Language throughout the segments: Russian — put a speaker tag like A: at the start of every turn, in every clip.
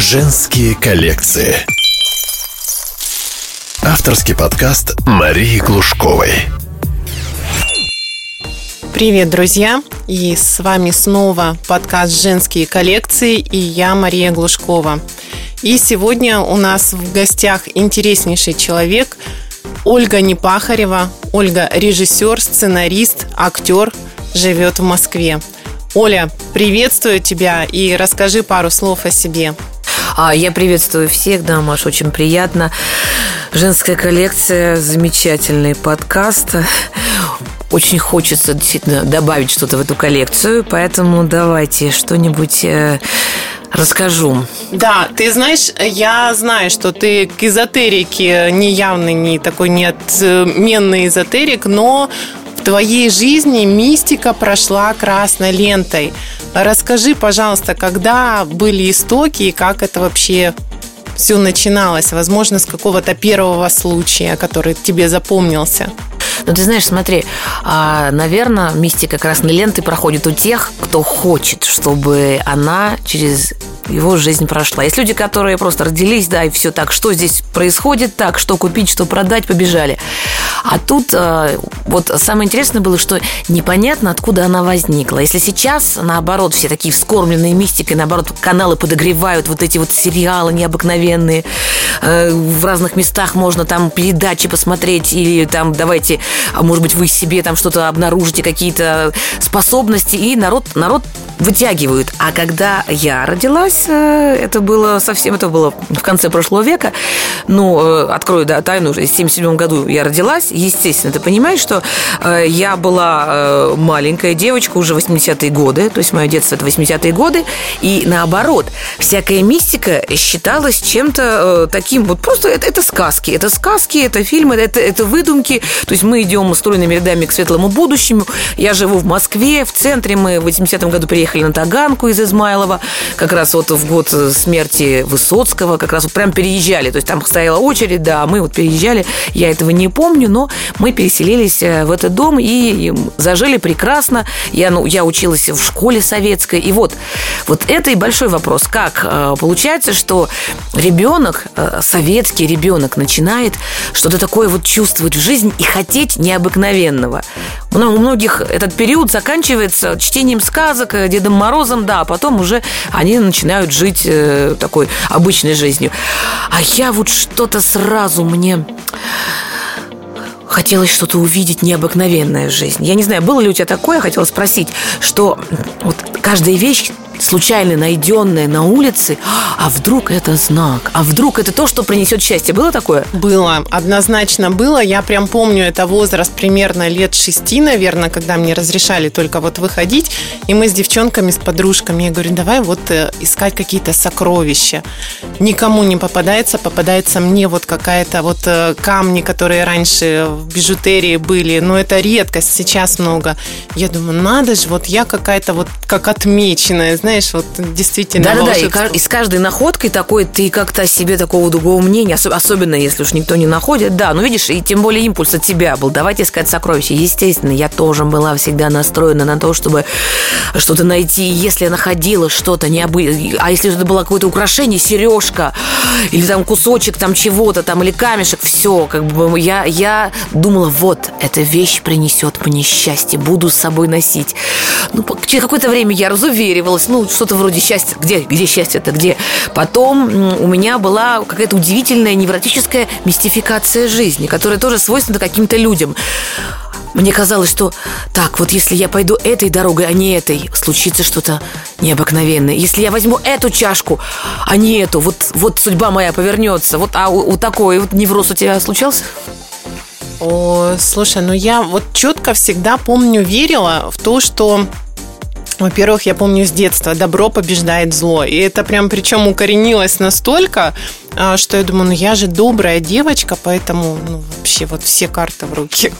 A: Женские коллекции. Авторский подкаст Марии Глушковой.
B: Привет, друзья! И с вами снова подкаст «Женские коллекции» и я, Мария Глушкова. И сегодня у нас в гостях интереснейший человек Ольга Непахарева. Ольга – режиссер, сценарист, актер, живет в Москве. Оля, приветствую тебя и расскажи пару слов о себе.
C: А я приветствую всех, да, Маш, очень приятно. Женская коллекция, замечательный подкаст. Очень хочется действительно добавить что-то в эту коллекцию, поэтому давайте что-нибудь э, расскажу.
B: Да, ты знаешь, я знаю, что ты к эзотерике не явный, не такой неотменный эзотерик, но в твоей жизни мистика прошла красной лентой. Расскажи, пожалуйста, когда были истоки и как это вообще все начиналось? Возможно, с какого-то первого случая, который тебе запомнился.
C: Ну, ты знаешь, смотри, а, наверное, мистика красной ленты проходит у тех, кто хочет, чтобы она через его жизнь прошла. Есть люди, которые просто родились, да, и все так, что здесь происходит, так, что купить, что продать, побежали. А тут э, вот самое интересное было, что непонятно, откуда она возникла. Если сейчас, наоборот, все такие вскормленные мистикой, наоборот, каналы подогревают вот эти вот сериалы необыкновенные, э, в разных местах можно там передачи посмотреть, или там давайте, а может быть, вы себе там что-то обнаружите, какие-то способности, и народ, народ вытягивают. А когда я родилась, э, это было совсем, это было в конце прошлого века, ну, э, открою да, тайну, уже. В 77 году я родилась, естественно, ты понимаешь, что э, я была маленькая девочка уже 80-е годы, то есть мое детство это 80-е годы, и наоборот, всякая мистика считалась чем-то таким, вот просто это, это сказки, это сказки, это фильмы, это, это выдумки, то есть мы идем стройными рядами к светлому будущему, я живу в Москве, в центре, мы в 80-м году приехали на Таганку из Измайлова, как раз вот в год смерти Высоцкого, как раз вот прям переезжали. То есть там стояла очередь, да, мы вот переезжали. Я этого не помню, но мы переселились э, в этот дом и зажили прекрасно. Я, ну, я училась в школе советской. И вот, вот это и большой вопрос. Как э, получается, что ребенок, э, советский ребенок, начинает что-то такое вот чувствовать в жизни и хотеть необыкновенного. У многих этот период заканчивается чтением сказок, Дедом Морозом, да, а потом уже они начинают жить э, такой обычной жизнью. А я вот что-то сразу мне хотелось что-то увидеть необыкновенное в жизни. Я не знаю, было ли у тебя такое, хотела спросить, что вот каждая вещь случайно найденное на улице, а вдруг это знак, а вдруг это то, что принесет счастье. Было такое?
B: Было, однозначно было. Я прям помню, это возраст примерно лет шести, наверное, когда мне разрешали только вот выходить, и мы с девчонками, с подружками, я говорю, давай вот э, искать какие-то сокровища. Никому не попадается, попадается мне вот какая-то вот э, камни, которые раньше в бижутерии были, но это редкость, сейчас много. Я думаю, надо же, вот я какая-то вот как отмеченная, знаешь, вот действительно
C: Да-да-да, и, и с каждой находкой такой ты как-то о себе такого другого мнения, особенно если уж никто не находит. Да, ну видишь, и тем более импульс от тебя был. Давайте искать сокровища. Естественно, я тоже была всегда настроена на то, чтобы что-то найти. Если я находила что-то необычное, а если это было какое-то украшение, сережка, или там кусочек там чего-то, там, или камешек, все, как бы я, я думала, вот, эта вещь принесет мне счастье, буду с собой носить. Ну, через какое-то время я разуверивалась, ну, ну, что-то вроде счастья. Где, где счастье-то, где? Потом у меня была какая-то удивительная невротическая мистификация жизни, которая тоже свойственна каким-то людям. Мне казалось, что так, вот если я пойду этой дорогой, а не этой, случится что-то необыкновенное. Если я возьму эту чашку, а не эту, вот, вот судьба моя повернется. Вот, а у, у такой вот невроз у тебя случался?
B: О, слушай, ну я вот четко всегда помню, верила в то, что во-первых, я помню с детства, добро побеждает зло. И это прям причем укоренилось настолько, а, что я думаю, ну я же добрая девочка, поэтому ну, вообще вот все карты в руки.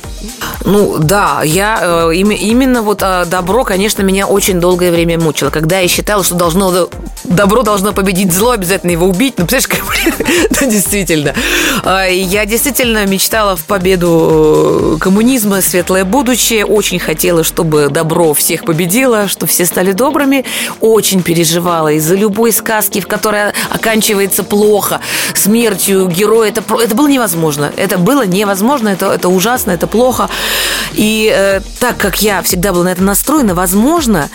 C: Ну да, я э, именно вот э, добро, конечно, меня очень долгое время мучило. Когда я считала, что должно добро должно победить зло, обязательно его убить. Ну, представляешь, как... да, действительно. А, я действительно мечтала в победу э, коммунизма, светлое будущее. Очень хотела, чтобы добро всех победило, чтобы все стали добрыми. Очень переживала из-за любой сказки, в которой оканчивается плохо, смертью героя. Это, это было невозможно. Это было невозможно, это, это ужасно, это плохо. И э, так как я всегда была на это настроена, возможно,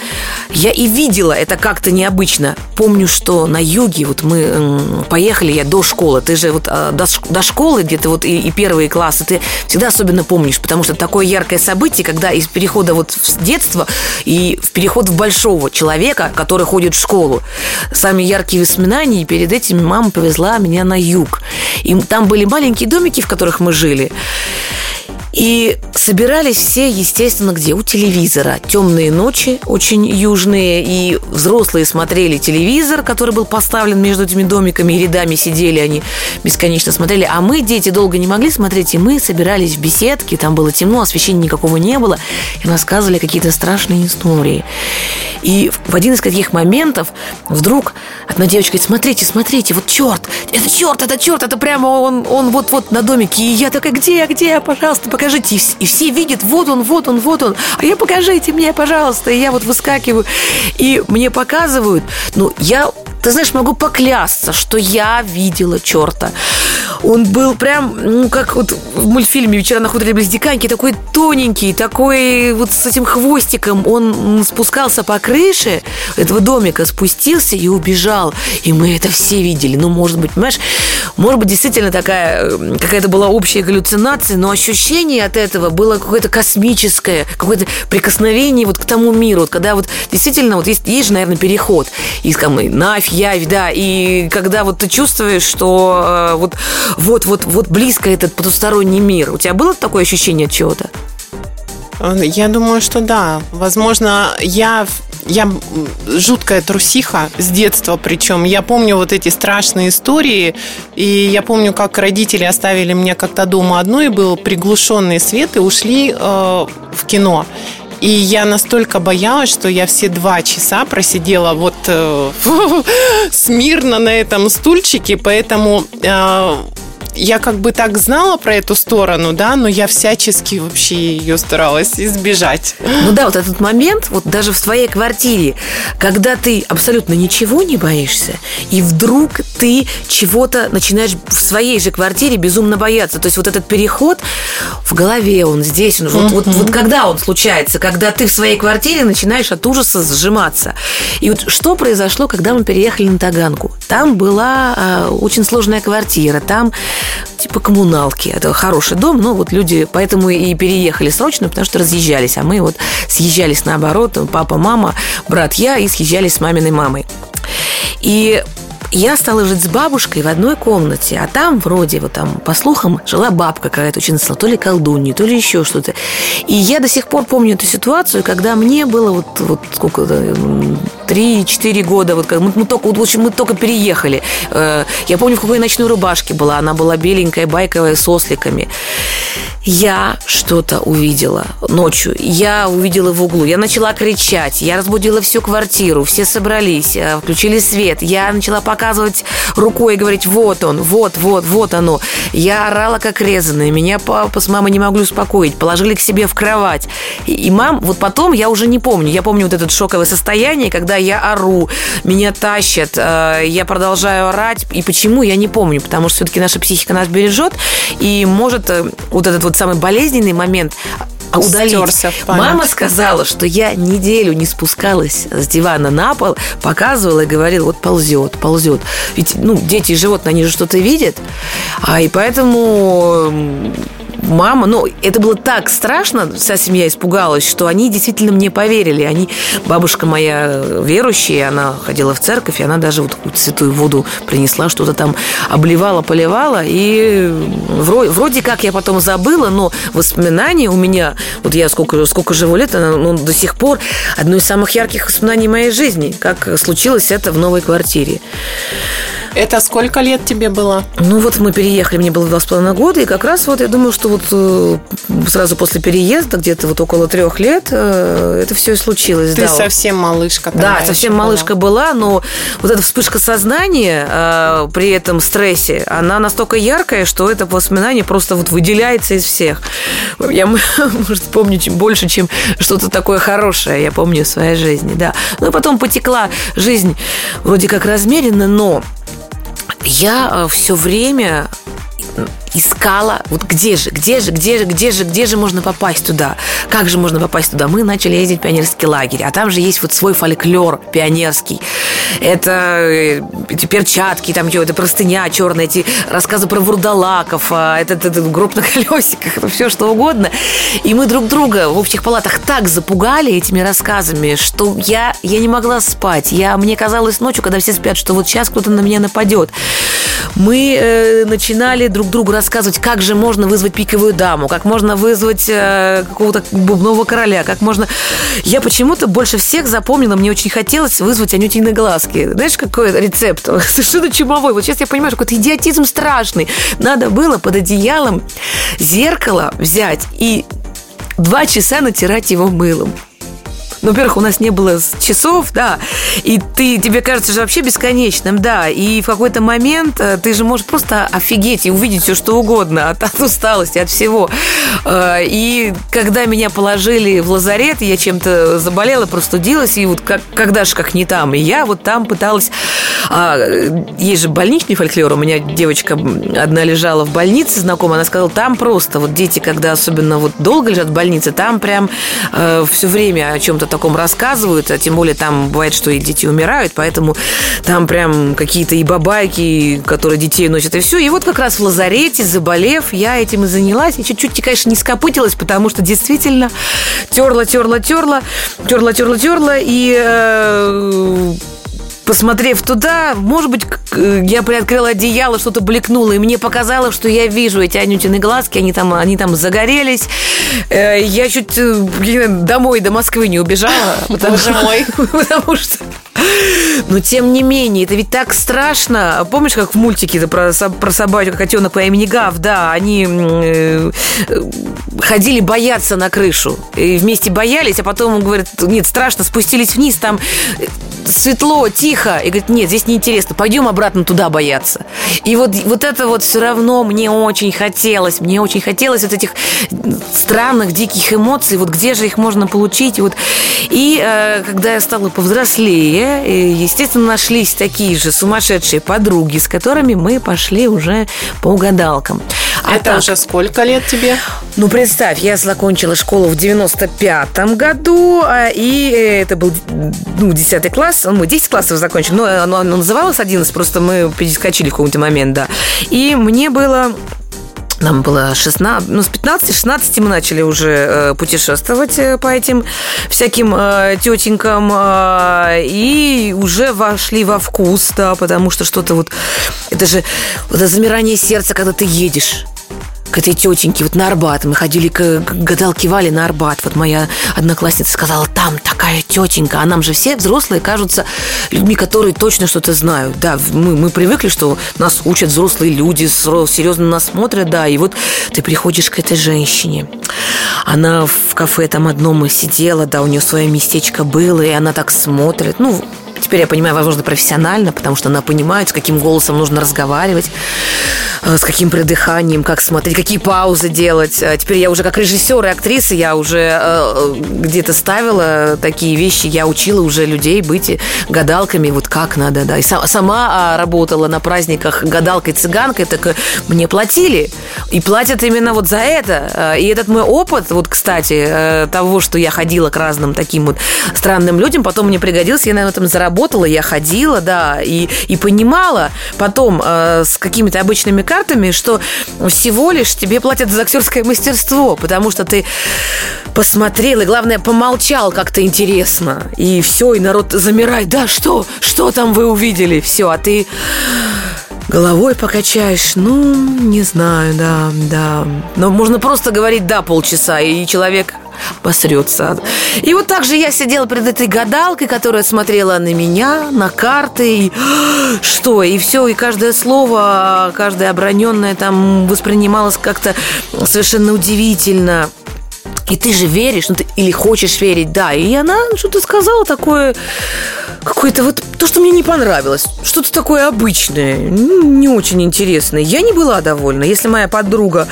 C: я и видела это как-то необычно. Помню, что на юге вот мы поехали, я до школы, ты же вот а, до, до школы где-то вот и, и первые классы, ты всегда особенно помнишь, потому что такое яркое событие, когда из перехода вот в детство и в переход в большого человека, который ходит в школу. Самые яркие воспоминания, и перед этим мама повезла меня на юг. И там были маленькие домики, в которых мы жили. И собирались все, естественно, где? У телевизора. Темные ночи, очень южные, и взрослые смотрели телевизор, который был поставлен между этими домиками, и рядами сидели они бесконечно смотрели. А мы, дети, долго не могли смотреть, и мы собирались в беседке, там было темно, освещения никакого не было, и рассказывали какие-то страшные истории. И в один из таких моментов вдруг одна девочка говорит, смотрите, смотрите, вот черт, это черт, это черт, это прямо он, он вот-вот на домике. И я такая, где, где, пожалуйста, покажи покажите. И все видят, вот он, вот он, вот он. А я покажите мне, пожалуйста. И я вот выскакиваю. И мне показывают. Ну, я ты знаешь, могу поклясться, что я видела черта. Он был прям, ну, как вот в мультфильме «Вечера на хуторе близ Диканьки», такой тоненький, такой вот с этим хвостиком. Он спускался по крыше этого домика, спустился и убежал. И мы это все видели. Ну, может быть, понимаешь, может быть, действительно такая какая-то была общая галлюцинация, но ощущение от этого было какое-то космическое, какое-то прикосновение вот к тому миру. Вот когда вот действительно вот есть, есть же, наверное, переход из там, нафиг явь, да, и когда вот ты чувствуешь, что э, вот, вот, вот, вот близко этот потусторонний мир, у тебя было такое ощущение от чего-то?
B: Я думаю, что да. Возможно, я я жуткая трусиха с детства, причем я помню вот эти страшные истории, и я помню, как родители оставили меня как-то дома одну, и был приглушенный свет, и ушли э, в кино. И я настолько боялась, что я все два часа просидела вот э, смирно на этом стульчике, поэтому э, я как бы так знала про эту сторону, да, но я всячески вообще ее старалась избежать.
C: Ну да, вот этот момент, вот даже в своей квартире, когда ты абсолютно ничего не боишься, и вдруг ты чего-то начинаешь в своей же квартире безумно бояться. То есть вот этот переход в голове, он здесь, он, вот, вот, вот когда он случается, когда ты в своей квартире начинаешь от ужаса сжиматься. И вот что произошло, когда мы переехали на Таганку? Там была э, очень сложная квартира, там типа коммуналки. Это хороший дом, но вот люди поэтому и переехали срочно, потому что разъезжались. А мы вот съезжались наоборот, папа, мама, брат, я, и съезжались с маминой мамой. И я стала жить с бабушкой в одной комнате, а там вроде вот там, по слухам, жила бабка какая-то очень то ли колдунья, то ли еще что-то. И я до сих пор помню эту ситуацию, когда мне было вот, вот сколько-то, 3-4 года, вот мы, мы только, в общем, мы только переехали. Э, я помню, в какой ночной рубашке была. Она была беленькая, байковая, с осликами. Я что-то увидела ночью. Я увидела в углу. Я начала кричать. Я разбудила всю квартиру. Все собрались, э, включили свет. Я начала показывать рукой и говорить, вот он, вот, вот, вот оно. Я орала, как резаная. Меня папа с мамой не могли успокоить. Положили к себе в кровать. И, и мам, вот потом я уже не помню. Я помню вот это шоковое состояние, когда я ору, меня тащат, э, я продолжаю орать. И почему, я не помню, потому что все-таки наша психика нас бережет, и может э, вот этот вот самый болезненный момент удалить. Мама сказала, что я неделю не спускалась с дивана на пол, показывала и говорила, вот ползет, ползет. Ведь, ну, дети и животные, они же что-то видят. А и поэтому мама, ну, это было так страшно, вся семья испугалась, что они действительно мне поверили. Они, бабушка моя верующая, она ходила в церковь, и она даже вот святую воду принесла, что-то там обливала, поливала, и вроде, вроде как я потом забыла, но воспоминания у меня, вот я сколько, сколько живу лет, ну, до сих пор одно из самых ярких воспоминаний моей жизни, как случилось это в новой квартире.
B: Это сколько лет тебе было?
C: Ну вот мы переехали, мне было два с половиной года, и как раз вот я думаю, что вот э, сразу после переезда, где-то вот около трех лет, э, это все и случилось.
B: Ты
C: да.
B: совсем малышка тогда
C: Да, совсем малышка была, но вот эта вспышка сознания э, при этом стрессе, она настолько яркая, что это воспоминание просто вот выделяется из всех. Я, может, помню чем больше, чем что-то такое хорошее, я помню в своей жизни, да. Ну и потом потекла жизнь вроде как размеренно, но я все время искала, вот где же, где же, где же, где же, где же можно попасть туда? Как же можно попасть туда? Мы начали ездить в пионерский лагерь, а там же есть вот свой фольклор пионерский. Это э, эти перчатки, там это простыня черная, эти рассказы про вурдалаков, а, этот, этот гроб на колесиках, это все что угодно. И мы друг друга в общих палатах так запугали этими рассказами, что я, я не могла спать. Я, мне казалось ночью, когда все спят, что вот сейчас кто-то на меня нападет. Мы э, начинали друг другу рассказывать, как же можно вызвать пиковую даму, как можно вызвать э, какого-то бубнового короля, как можно... Я почему-то больше всех запомнила, мне очень хотелось вызвать Анютины глазки. Знаешь, какой рецепт? Совершенно чумовой. Вот сейчас я понимаю, какой-то идиотизм страшный. Надо было под одеялом зеркало взять и два часа натирать его мылом. Ну, во-первых, у нас не было часов, да, и ты, тебе кажется же вообще бесконечным, да, и в какой-то момент э, ты же можешь просто офигеть и увидеть все, что угодно от, от усталости, от всего. Э, и когда меня положили в лазарет, я чем-то заболела, простудилась, и вот как, когда же как не там, и я вот там пыталась... А, есть же больничный фольклор, у меня девочка одна лежала в больнице, знакомая, она сказала, там просто вот дети, когда особенно вот долго лежат в больнице, там прям э, все время о чем-то таком рассказывают, а тем более там бывает, что и дети умирают, поэтому там прям какие-то и бабайки, которые детей носят, и все. И вот как раз в лазарете, заболев, я этим и занялась, и чуть-чуть, конечно, не скопытилась, потому что действительно терла, терла, терла, терла, терла, терла, и э, посмотрев туда, может быть, я приоткрыла одеяло, что-то блекнуло, и мне показалось, что я вижу эти Анютины глазки, они там, они там загорелись. Э, я чуть э, домой, до Москвы не убежала.
B: Боже мой.
C: Потому что но тем не менее, это ведь так страшно. Помнишь, как в мультике про, про собачку котенок по имени Гав, да, они э, ходили бояться на крышу. И вместе боялись, а потом, говорят, нет, страшно, спустились вниз, там светло, тихо. И говорит, нет, здесь неинтересно, пойдем обратно туда бояться. И вот, вот это вот все равно мне очень хотелось, мне очень хотелось вот этих странных, диких эмоций, вот где же их можно получить. Вот, и э, когда я стала повзрослее, естественно, нашлись такие же сумасшедшие подруги, с которыми мы пошли уже по угадалкам.
B: А это так, уже сколько лет тебе?
C: Ну, представь, я закончила школу в 95-м году, а, и это был ну, 10 класс, мы 10 классов закончили, но оно, оно называлось 11, просто мы перескочили в какой-то момент, да. И мне было нам было 16, ну, с 15-16 мы начали уже э, путешествовать э, по этим всяким э, тетенькам и уже вошли во вкус, да, потому что что-то вот... Это же это замирание сердца, когда ты едешь к этой тетеньке, вот на Арбат. Мы ходили к, гадалке Вале на Арбат. Вот моя одноклассница сказала, там такая тетенька. А нам же все взрослые кажутся людьми, которые точно что-то знают. Да, мы, мы привыкли, что нас учат взрослые люди, серьезно нас смотрят, да. И вот ты приходишь к этой женщине. Она в кафе там одном сидела, да, у нее свое местечко было, и она так смотрит. Ну, теперь я понимаю, возможно, профессионально, потому что она понимает, с каким голосом нужно разговаривать, э, с каким придыханием, как смотреть, какие паузы делать. А теперь я уже как режиссер и актриса, я уже э, где-то ставила такие вещи, я учила уже людей быть гадалками, вот как надо, да. И сама а, работала на праздниках гадалкой-цыганкой, так э, мне платили. И платят именно вот за это. И этот мой опыт, вот, кстати, того, что я ходила к разным таким вот странным людям, потом мне пригодился, я на этом заработала работала, я ходила, да, и, и понимала потом э, с какими-то обычными картами, что всего лишь тебе платят за актерское мастерство, потому что ты посмотрел и, главное, помолчал как-то интересно. И все, и народ замирает. Да, что? Что там вы увидели? Все, а ты головой покачаешь. Ну, не знаю, да, да. Но можно просто говорить «да» полчаса, и человек обосрется. И вот так же я сидела перед этой гадалкой, которая смотрела на меня, на карты, и что, и все, и каждое слово, каждое оброненное там воспринималось как-то совершенно удивительно. И ты же веришь, ну ты или хочешь верить, да. И она что-то сказала такое, какое-то вот то, что мне не понравилось. Что-то такое обычное, не очень интересное. Я не была довольна. Если моя подруга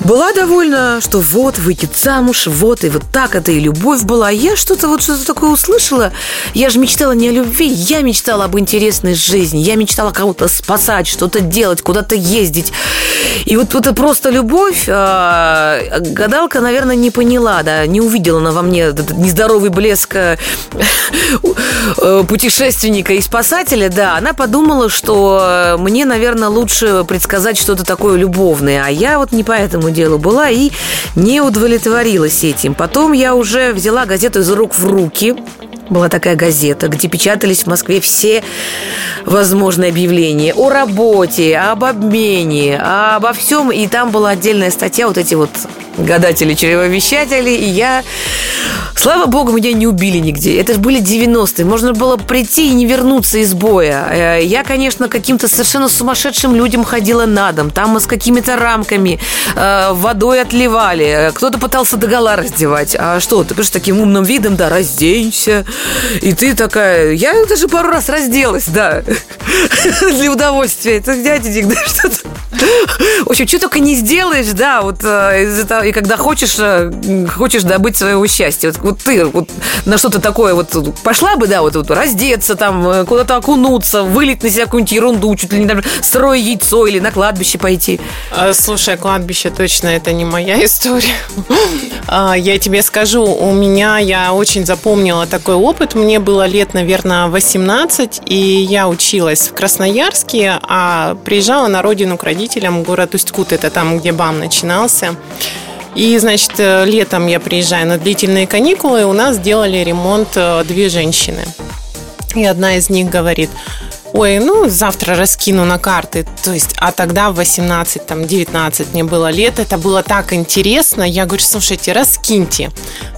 C: была довольна, что вот, выйдет замуж, вот, и вот так это и любовь была. Я что-то вот что-то такое услышала. Я же мечтала не о любви, я мечтала об интересной жизни. Я мечтала кого-то спасать, что-то делать, куда-то ездить. И вот это просто любовь. А, гадалка, наверное, не поняла, да, не увидела она во мне нездоровый блеск э, э, путешественника и спасателя, да, она подумала, что мне, наверное, лучше предсказать что-то такое любовное, а я вот не по этому делу была и не удовлетворилась этим. Потом я уже взяла газету из рук в руки, была такая газета, где печатались в Москве все возможные объявления о работе, об обмене, обо всем. И там была отдельная статья, вот эти вот гадатели, чревовещатели, и я... Слава богу, меня не убили нигде. Это же были 90-е. Можно было прийти и не вернуться из боя. Э, я, конечно, каким-то совершенно сумасшедшим людям ходила на дом. Там мы с какими-то рамками э, водой отливали. Кто-то пытался догола раздевать. А что, ты говоришь, таким умным видом, да, разденься. И ты такая... Я даже пару раз разделась, да. Для удовольствия. Это дядя да, что-то... Общем, что только не сделаешь, да, вот э, и когда хочешь, э, хочешь добыть своего счастья. Вот, вот ты вот на что-то такое вот пошла бы, да, вот, вот раздеться, там, э, куда-то окунуться, вылить на себя какую-нибудь ерунду, чуть ли не там, строить яйцо или на кладбище пойти.
B: А, слушай, кладбище точно это не моя история. А, я тебе скажу, у меня, я очень запомнила такой опыт. Мне было лет, наверное, 18, и я училась в Красноярске, а приезжала на родину к родителям, город Усть-Кут, это там, где БАМ начинался. И, значит, э, летом я приезжаю на длительные каникулы, и у нас делали ремонт э, две женщины. И одна из них говорит, ой, ну, завтра раскину на карты. То есть, а тогда в 18, там, 19 мне было лет, это было так интересно. Я говорю, слушайте, раскиньте.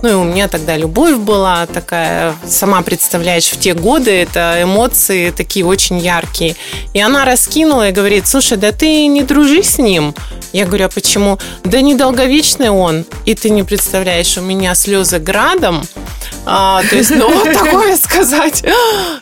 B: Ну, и у меня тогда любовь была такая, сама представляешь, в те годы это эмоции такие очень яркие. И она раскинула и говорит, слушай, да ты не дружи с ним. Я говорю, а почему? Да недолговечный он. И ты не представляешь, у меня слезы градом. А, то есть, ну, вот такое сказать.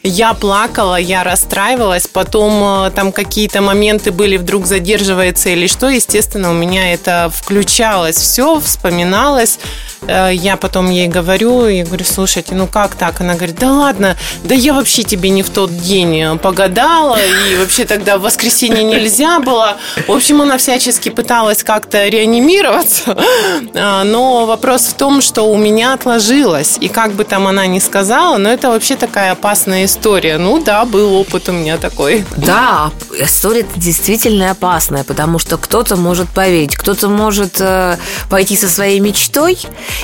B: Я плакала, я расстраивалась, потом э, там какие-то моменты были, вдруг задерживается или что, естественно, у меня это включалось все, вспоминалось. Э, я потом ей говорю, и говорю, слушайте, ну как так? Она говорит, да ладно, да я вообще тебе не в тот день погадала, и вообще тогда в воскресенье нельзя было. В общем, она всячески пыталась как-то реанимироваться, но вопрос в том, что у меня отложилось, и как бы там она ни сказала, но это вообще такая опасная история. Ну да, был опыт у меня такой.
C: Да, история действительно опасная, потому что кто-то может поверить, кто-то может э, пойти со своей мечтой,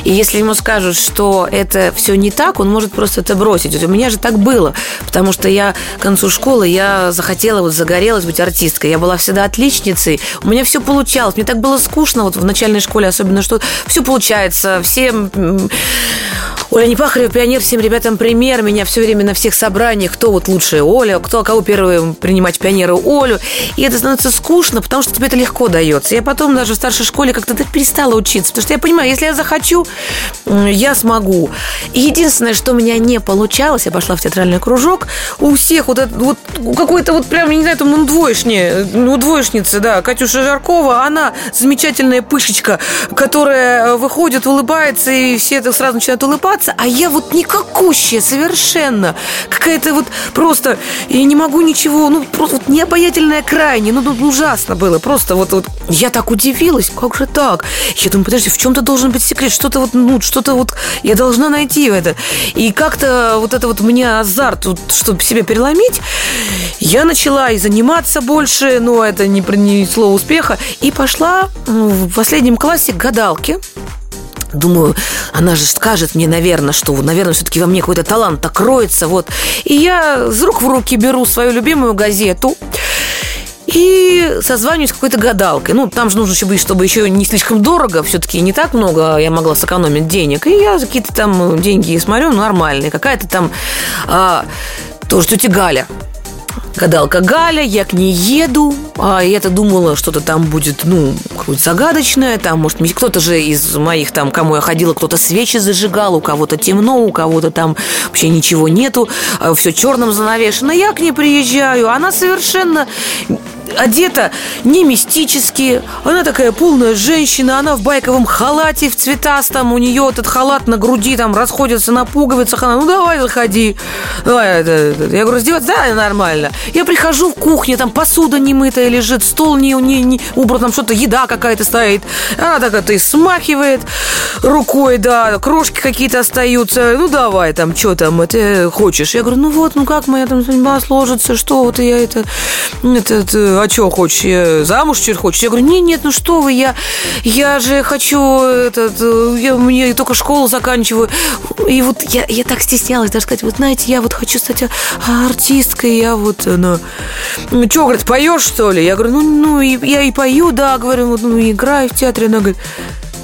C: и если ему скажут, что это все не так, он может просто это бросить. У меня же так было, потому что я к концу школы я захотела, вот загорелась быть артисткой. Я была всегда отличницей, у меня все получалось. Мне так было скучно вот в начальной школе, особенно, что все получается, все Оля Непахарева, пионер, всем ребятам пример. Меня все время на всех собраниях, кто вот лучшая Оля, кто кого первый принимать пионеру Олю. И это становится скучно, потому что тебе это легко дается. Я потом даже в старшей школе как-то перестала учиться, потому что я понимаю, если я захочу, я смогу. И единственное, что у меня не получалось, я пошла в театральный кружок, у всех вот, это, вот какой-то вот прям, не знаю, там, ну, двоечни, ну, двоечница, да, Катюша Жаркова, она замечательная пышечка, которая выходит, улыбается, и все это сразу начинают улыбаться, а я вот никакущая совершенно. Какая-то вот просто, я не могу ничего, ну, просто вот необаятельная крайне, ну, ну, ужасно было. Просто вот, вот я так удивилась, как же так? Я думаю, подожди, в чем-то должен быть секрет, что-то вот, ну, что-то вот я должна найти это. И как-то вот это вот мне азарт, вот, чтобы себя переломить, я начала и заниматься больше, но это не принесло успеха, и пошла в последнем классе к гадалке. Думаю, она же скажет мне, наверное, что, наверное, все-таки во мне какой-то талант так кроется, вот. И я с рук в руки беру свою любимую газету и созваниваюсь с какой-то гадалкой. Ну, там же нужно еще быть, чтобы еще не слишком дорого. Все-таки не так много я могла сэкономить денег. И я какие-то там деньги смотрю, нормальные. Какая-то там а, тоже тетя Галя гадалка Галя, я к ней еду, а я-то думала, что-то там будет, ну, какое-то загадочное, там, может, кто-то же из моих там, кому я ходила, кто-то свечи зажигал, у кого-то темно, у кого-то там вообще ничего нету, а все черным занавешено. Я к ней приезжаю, она совершенно одета не мистически. Она такая полная женщина, она в байковом халате, в цветастом. У нее этот халат на груди там расходится на пуговицах. Она, ну давай, заходи. Давай, это, это. Я говорю, раздеваться? Да, нормально. Я прихожу в кухню, там посуда не мытая лежит, стол не, не, не убран, там что-то, еда какая-то стоит. Она так это и смахивает рукой, да, крошки какие-то остаются. Ну давай, там, что там, это хочешь? Я говорю, ну вот, ну как моя там судьба сложится, что вот я это, это, это а что хочешь, замуж теперь хочешь? Я говорю, нет, нет, ну что вы, я, я же хочу, этот, я мне только школу заканчиваю. И вот я, я так стеснялась даже сказать, вот знаете, я вот хочу стать артисткой, я вот, она, ну, что, говорит, поешь, что ли? Я говорю, ну, ну я и пою, да, говорю, вот, ну, играю в театре. Она говорит,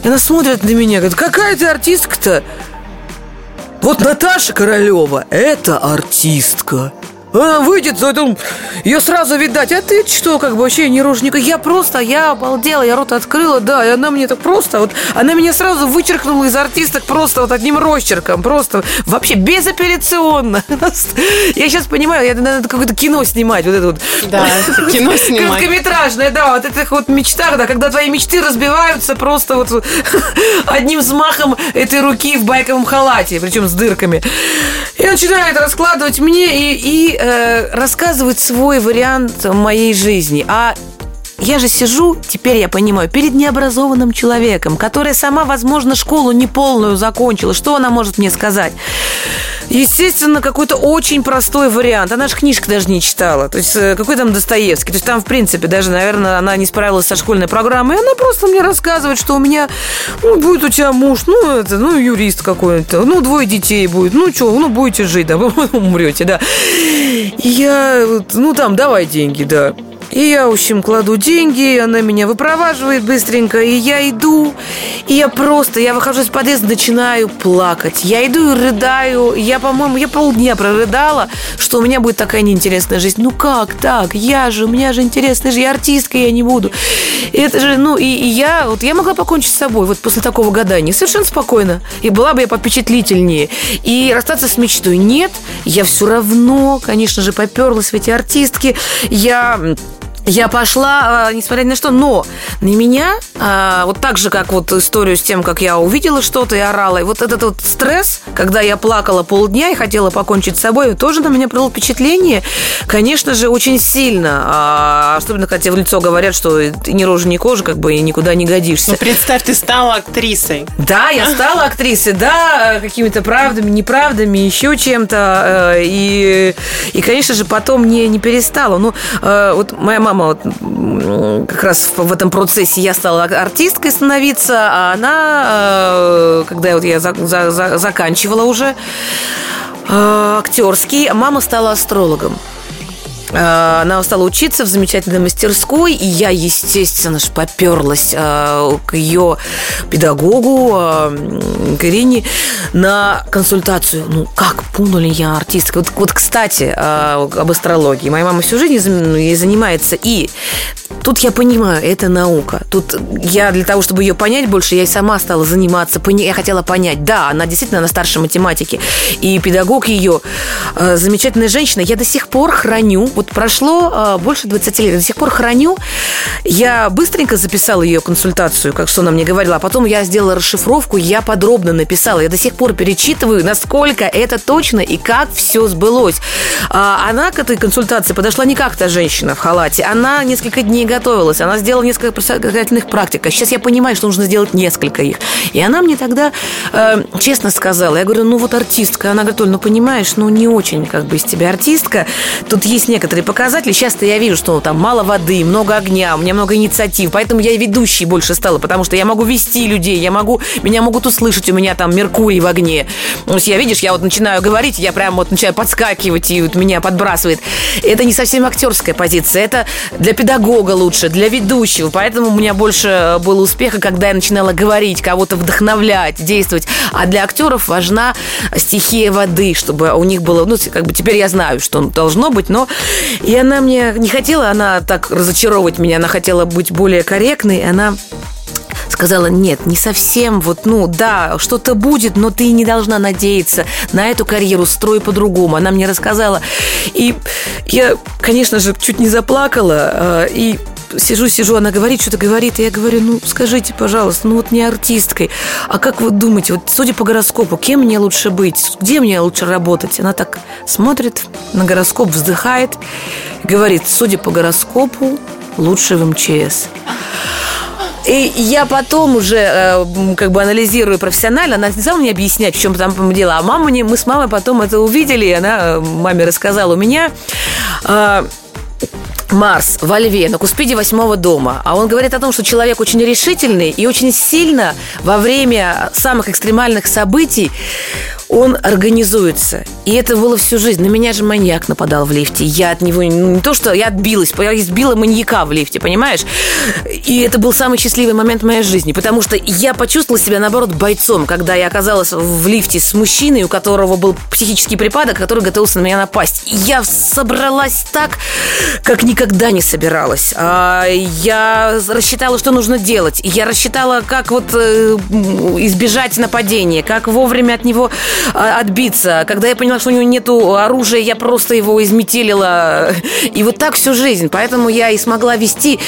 C: она смотрит на меня, говорит, какая ты артистка-то? Вот Наташа Королева – это артистка. Она выйдет, это, ее сразу видать. А ты что, как бы вообще не рожника? Я просто, я обалдела, я рот открыла, да, и она мне так просто, вот, она меня сразу вычеркнула из артисток просто вот одним росчерком, просто вообще безапелляционно. Я сейчас понимаю, я надо какое-то кино снимать, вот это вот.
B: Да, кино снимать.
C: Короткометражное, да, вот этих вот мечтах, да, когда твои мечты разбиваются просто вот одним взмахом этой руки в байковом халате, причем с дырками. И начинает раскладывать мне и, и э, рассказывать свой вариант моей жизни. А я же сижу, теперь я понимаю, перед необразованным человеком, которая сама, возможно, школу неполную закончила. Что она может мне сказать? Естественно, какой-то очень простой вариант. Она же книжка даже не читала. То есть, э, какой там Достоевский. То есть, там, в принципе, даже, наверное, она не справилась со школьной программой. И она просто мне рассказывает, что у меня ну, будет у тебя муж, ну, это, ну, юрист какой-то, ну, двое детей будет. Ну, что, ну, будете жить, да, вы умрете, да. И я, ну, там, давай деньги, да. И я, в общем, кладу деньги, она меня выпроваживает быстренько, и я иду, и я просто, я выхожу из подъезда, начинаю плакать. Я иду и рыдаю, я, по-моему, я полдня прорыдала, что у меня будет такая неинтересная жизнь. Ну как так? Я же, у меня же интересная жизнь, я артистка, я не буду. И это же, ну, и, и я, вот я могла покончить с собой вот после такого гадания, совершенно спокойно. И была бы я попечатлительнее. И расстаться с мечтой нет, я все равно, конечно же, поперлась в эти артистки. Я я пошла, а, несмотря ни на что, но на меня, а, вот так же, как вот историю с тем, как я увидела что-то и орала, и вот этот вот стресс, когда я плакала полдня и хотела покончить с собой, тоже на меня произвел впечатление, конечно же, очень сильно. А, особенно, когда в лицо говорят, что ты ни рожи, ни кожи, как бы и никуда не годишься. Ну,
B: представь, ты стала актрисой.
C: Да, я стала актрисой, да, какими-то правдами, неправдами, еще чем-то. И, и конечно же, потом не, не перестала. Ну, вот моя мама мама вот, как раз в этом процессе я стала артисткой становиться, а она, э, когда вот я за, за, за, заканчивала уже э, актерский, мама стала астрологом. Э, она стала учиться в замечательной мастерской, и я, естественно, ж поперлась э, к ее педагогу, э, к на консультацию. Ну, как понял ли я артистка? Вот, вот кстати, об астрологии. Моя мама всю жизнь ей занимается, и Тут я понимаю, это наука. Тут я для того, чтобы ее понять больше, я и сама стала заниматься. Я хотела понять. Да, она действительно на старшей математике. И педагог ее, замечательная женщина, я до сих пор храню. Вот прошло э, больше 20 лет. До сих пор храню. Я быстренько записала ее консультацию, как что она мне говорила. А потом я сделала расшифровку, я подробно написала. Я до сих пор перечитываю, насколько это точно и как все сбылось. А она к этой консультации подошла не как та женщина в халате. Она несколько дней готовилась. Она сделала несколько предсказательных практик. А сейчас я понимаю, что нужно сделать несколько их. И она мне тогда э, честно сказала, я говорю, ну вот артистка. Она говорит, Оль, ну понимаешь, ну не очень как бы из тебя артистка. Тут есть некоторые некоторые показатели. Часто я вижу, что там мало воды, много огня, у меня много инициатив, поэтому я и ведущей больше стала, потому что я могу вести людей, я могу, меня могут услышать, у меня там Меркурий в огне. То есть я, видишь, я вот начинаю говорить, я прям вот начинаю подскакивать, и вот меня подбрасывает. Это не совсем актерская позиция, это для педагога лучше, для ведущего, поэтому у меня больше было успеха, когда я начинала говорить, кого-то вдохновлять, действовать. А для актеров важна стихия воды, чтобы у них было, ну, как бы теперь я знаю, что должно быть, но и она мне не хотела, она так разочаровывать меня, она хотела быть более корректной, она сказала, нет, не совсем, вот, ну, да, что-то будет, но ты не должна надеяться на эту карьеру, строй по-другому. Она мне рассказала. И я, конечно же, чуть не заплакала, а, и сижу, сижу, она говорит, что-то говорит, и я говорю, ну, скажите, пожалуйста, ну вот не артисткой, а как вы думаете, вот судя по гороскопу, кем мне лучше быть, где мне лучше работать? Она так смотрит на гороскоп, вздыхает, говорит, судя по гороскопу, лучше в МЧС. И я потом уже э, как бы анализирую профессионально, она не стала мне объяснять, в чем там дело. А мама, мы с мамой потом это увидели, и она э, маме рассказала. У меня э, Марс во Льве на Куспиде восьмого дома. А он говорит о том, что человек очень решительный и очень сильно во время самых экстремальных событий он организуется. И это было всю жизнь. На меня же маньяк нападал в лифте. Я от него ну, не то, что я отбилась, я избила маньяка в лифте, понимаешь? И это был самый счастливый момент в моей жизни, потому что я почувствовала себя, наоборот, бойцом, когда я оказалась в лифте с мужчиной, у которого был психический припадок, который готовился на меня напасть. Я собралась так, как никогда не собиралась. А, я рассчитала, что нужно делать. Я рассчитала, как вот э, избежать нападения, как вовремя от него отбиться. Когда я поняла, что у него нет оружия, я просто его изметелила. И вот так всю жизнь. Поэтому я и смогла вести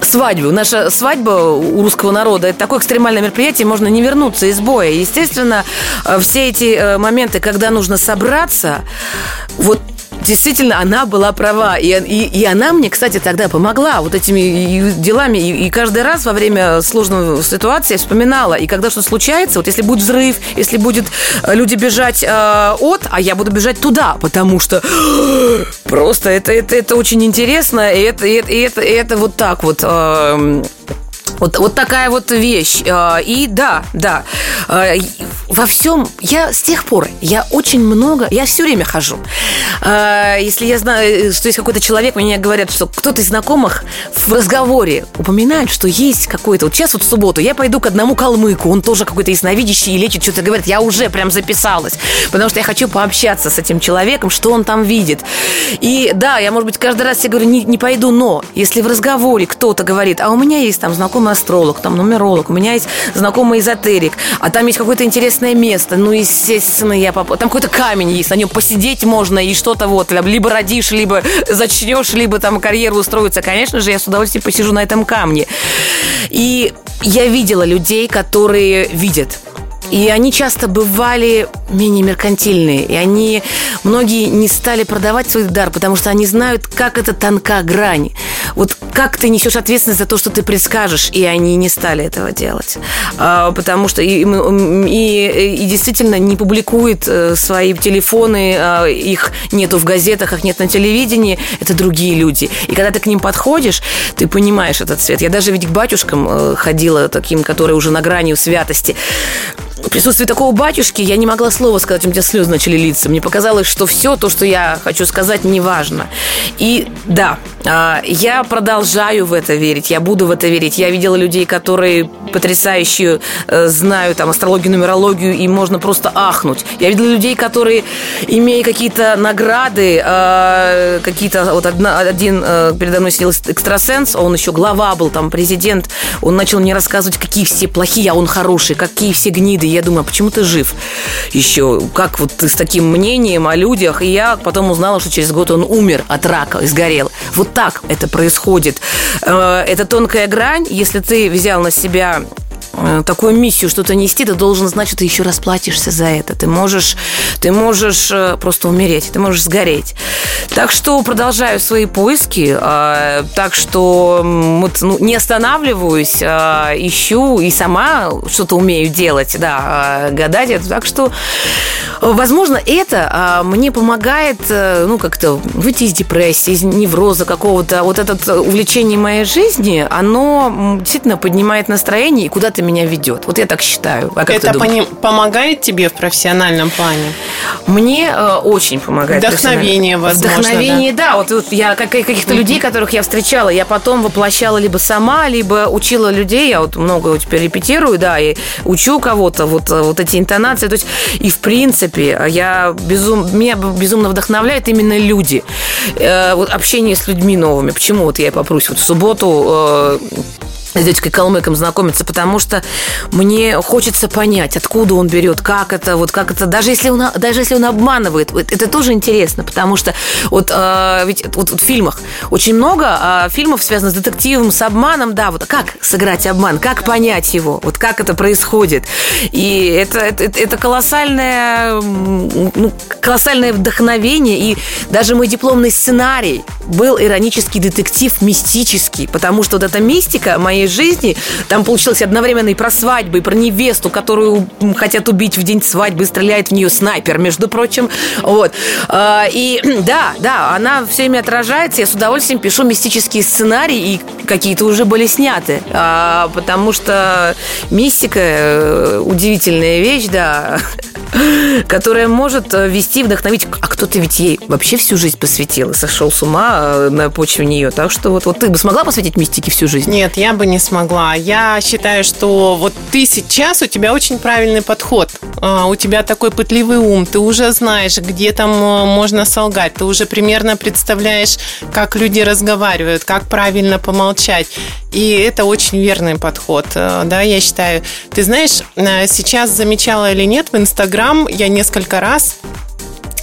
C: свадьбу. Наша свадьба у русского народа – это такое экстремальное мероприятие, можно не вернуться из боя. Естественно, э, все эти э, моменты, когда нужно собраться, вот действительно, она была права. И, и, и она мне, кстати, тогда помогла вот этими делами. И, и каждый раз во время сложной ситуации я вспоминала. И когда что случается, вот если будет взрыв, если будет э, люди бежать э, от, а я буду бежать туда, потому что просто это, это, это очень интересно. И это, и это, и это, и это вот так вот... Э, вот, вот такая вот вещь. А, и да, да, а, во всем, я с тех пор, я очень много, я все время хожу. А, если я знаю, что есть какой-то человек, мне говорят, что кто-то из знакомых в разговоре упоминает, что есть какой-то, вот сейчас вот в субботу я пойду к одному калмыку, он тоже какой-то ясновидящий и лечит, что-то говорит, я уже прям записалась, потому что я хочу пообщаться с этим человеком, что он там видит. И да, я, может быть, каждый раз себе говорю, не, не пойду, но если в разговоре кто-то говорит, а у меня есть там знакомый астролог, там нумеролог, у меня есть знакомый эзотерик, а там есть какое-то интересное место, ну, естественно, я поп... Там какой-то камень есть, на нем посидеть можно и что-то вот, либо родишь, либо зачнешь, либо там карьеру устроиться. Конечно же, я с удовольствием посижу на этом камне. И я видела людей, которые видят. И они часто бывали менее меркантильные. И они, многие не стали продавать свой дар, потому что они знают, как это тонка грань. Вот как ты несешь ответственность за то, что ты предскажешь, и они не стали этого делать. А, потому что и, и, и действительно не публикуют э, свои телефоны, а, их нету в газетах, их нет на телевидении, это другие люди. И когда ты к ним подходишь, ты понимаешь этот цвет. Я даже ведь к батюшкам э, ходила таким, которые уже на грани святости в присутствии такого батюшки я не могла слова сказать, у меня слезы начали литься. Мне показалось, что все то, что я хочу сказать, не важно. И да, а, я продолжаю в это верить, я буду в это верить. Я видела людей, которые потрясающе э, знают там астрологию, нумерологию, и можно просто ахнуть. Я видела людей, которые, имея какие-то награды, а, какие-то вот одна, один э, передо мной сидел экстрасенс, он еще глава был, там президент, он начал мне рассказывать, какие все плохие, а он хороший, какие все гниды я думаю, а почему ты жив еще? Как вот ты с таким мнением о людях? И я потом узнала, что через год он умер от рака и сгорел. Вот так это происходит. Э, это тонкая грань. Если ты взял на себя такую миссию что-то нести, ты должен знать, что ты еще расплатишься за это. Ты можешь, ты можешь э, просто умереть, ты можешь сгореть. Так что продолжаю свои поиски. Э, так что вот, ну, не останавливаюсь, ищу и сама что-то умею делать, да, гадать. Так что, возможно, это мне помогает, ну, как-то выйти из депрессии, из невроза какого-то. Вот это увлечение моей жизни, оно действительно поднимает настроение и куда-то меня ведет. Вот я так считаю.
B: А как Это помогает тебе в профессиональном плане?
C: Мне э, очень помогает.
B: Вдохновение, возможно.
C: Вдохновение, да. да. Вот, вот я как, каких-то mm-hmm. людей, которых я встречала, я потом воплощала либо сама, либо учила людей. Я вот много теперь репетирую, да, и учу кого-то вот, вот эти интонации. То есть, и в принципе, я безум, меня безумно вдохновляет именно люди. Э, вот общение с людьми новыми. Почему вот я и попрусь вот в субботу э, с дядькой Калмыком знакомиться, потому что мне хочется понять, откуда он берет, как это, вот как это, даже если он, даже если он обманывает, это тоже интересно, потому что вот э, ведь вот, вот в фильмах очень много э, фильмов связано с детективом, с обманом, да, вот как сыграть обман, как понять его, вот как это происходит, и это это, это колоссальное, ну, колоссальное вдохновение, и даже мой дипломный сценарий был иронический детектив мистический, потому что вот эта мистика моей моей жизни. Там получилось одновременно и про свадьбы, и про невесту, которую хотят убить в день свадьбы, стреляет в нее снайпер, между прочим. Вот. А, и да, да, она все время отражается. Я с удовольствием пишу мистические сценарии, и какие-то уже были сняты. А, потому что мистика э, удивительная вещь, да которая может э, вести, вдохновить. А кто-то ведь ей вообще всю жизнь посвятил и сошел с ума э, на почве нее. Так что вот, вот ты бы смогла посвятить мистике всю жизнь?
B: Нет, я бы не смогла. Я считаю, что вот ты сейчас, у тебя очень правильный подход. А, у тебя такой пытливый ум. Ты уже знаешь, где там э, можно солгать. Ты уже примерно представляешь, как люди разговаривают, как правильно помолчать. И это очень верный подход, да, я считаю. Ты знаешь, сейчас замечала или нет в Инстаграм я несколько раз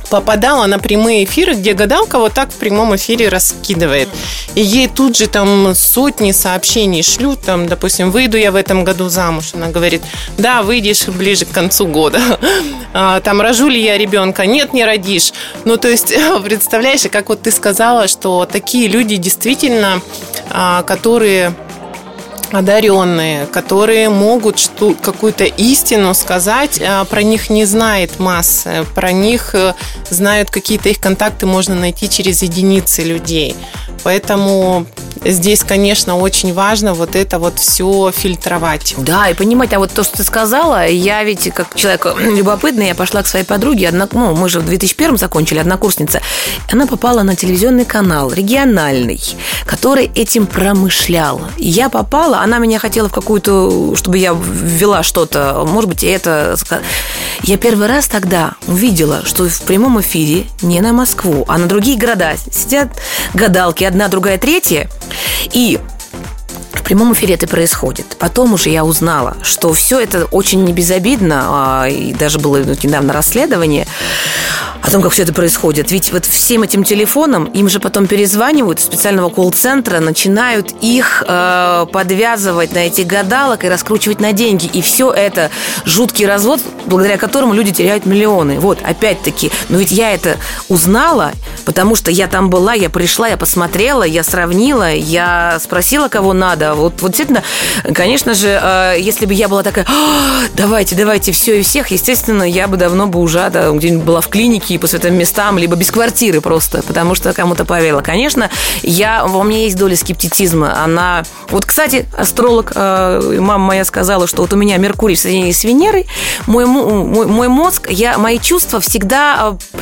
B: попадала на прямые эфиры, где гадалка вот так в прямом эфире раскидывает. И ей тут же там сотни сообщений шлют, там, допустим, выйду я в этом году замуж. Она говорит, да, выйдешь ближе к концу года. А, там, рожу ли я ребенка? Нет, не родишь. Ну, то есть, представляешь, как вот ты сказала, что такие люди действительно, а, которые одаренные, которые могут что, какую-то истину сказать, а про них не знает масса, про них э, знают какие-то их контакты можно найти через единицы людей. Поэтому здесь, конечно, очень важно вот это вот все фильтровать.
C: Да, и понимать, а вот то, что ты сказала, я ведь как человек любопытный, я пошла к своей подруге, одна, ну, мы же в 2001 закончили, однокурсница, она попала на телевизионный канал, региональный, который этим промышлял. Я попала, она меня хотела в какую-то, чтобы я ввела что-то, может быть, это... Я первый раз тогда увидела, что в прямом эфире не на Москву, а на другие города сидят гадалки, одна, другая, третья, и в прямом эфире это происходит. Потом уже я узнала, что все это очень не безобидно, а, и даже было недавно расследование о том, как все это происходит. Ведь вот всем этим телефонам им же потом перезванивают из специального колл-центра, начинают их э, подвязывать на эти гадалок и раскручивать на деньги. И все это жуткий развод, благодаря которому люди теряют миллионы. Вот, опять-таки, но ведь я это узнала, потому что я там была, я пришла, я посмотрела, я сравнила, я спросила, кого надо. Вот, вот действительно, конечно же, э, если бы я была такая, «А, давайте, давайте, все и всех, естественно, я бы давно бы уже да, где-нибудь была в клинике по святым местам, либо без квартиры просто, потому что кому-то поверила. Конечно, я, у меня есть доля скептицизма. Она... Вот, кстати, астролог, э, мама моя сказала, что вот у меня Меркурий в соединении с Венерой, мой, мой, мой мозг, я, мои чувства всегда э,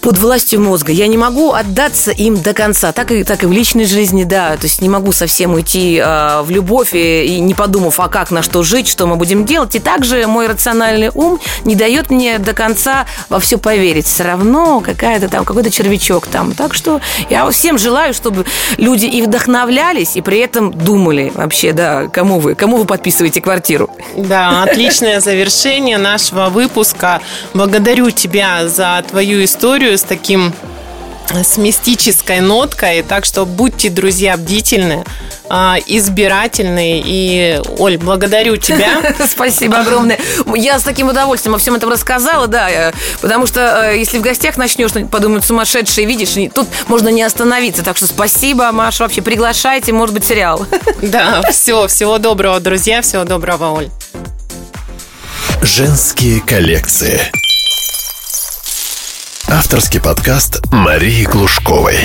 C: под властью мозга. Я не могу отдаться им до конца. Так и, так и в личной жизни, да. То есть не могу совсем уйти э, в любовь и, и не подумав, а как, на что жить, что мы будем делать. И также мой рациональный ум не дает мне до конца во все поверить. Все равно какая-то там, какой-то червячок там. Так что я всем желаю, чтобы люди и вдохновлялись, и при этом думали вообще, да, кому вы, кому вы подписываете квартиру.
B: Да, отличное завершение нашего выпуска. Благодарю тебя за твою историю с таким с мистической ноткой, так что будьте, друзья, бдительны, а, избирательны. И, Оль, благодарю тебя.
C: Спасибо огромное. Я с таким удовольствием о всем этом рассказала, да, э, потому что э, если в гостях начнешь, подумают, сумасшедшие, видишь, тут можно не остановиться. Так что спасибо, Маша, вообще приглашайте, может быть, сериал.
B: Да, все, всего доброго, друзья, всего доброго, Оль.
A: Женские коллекции. Авторский подкаст Марии Глушковой.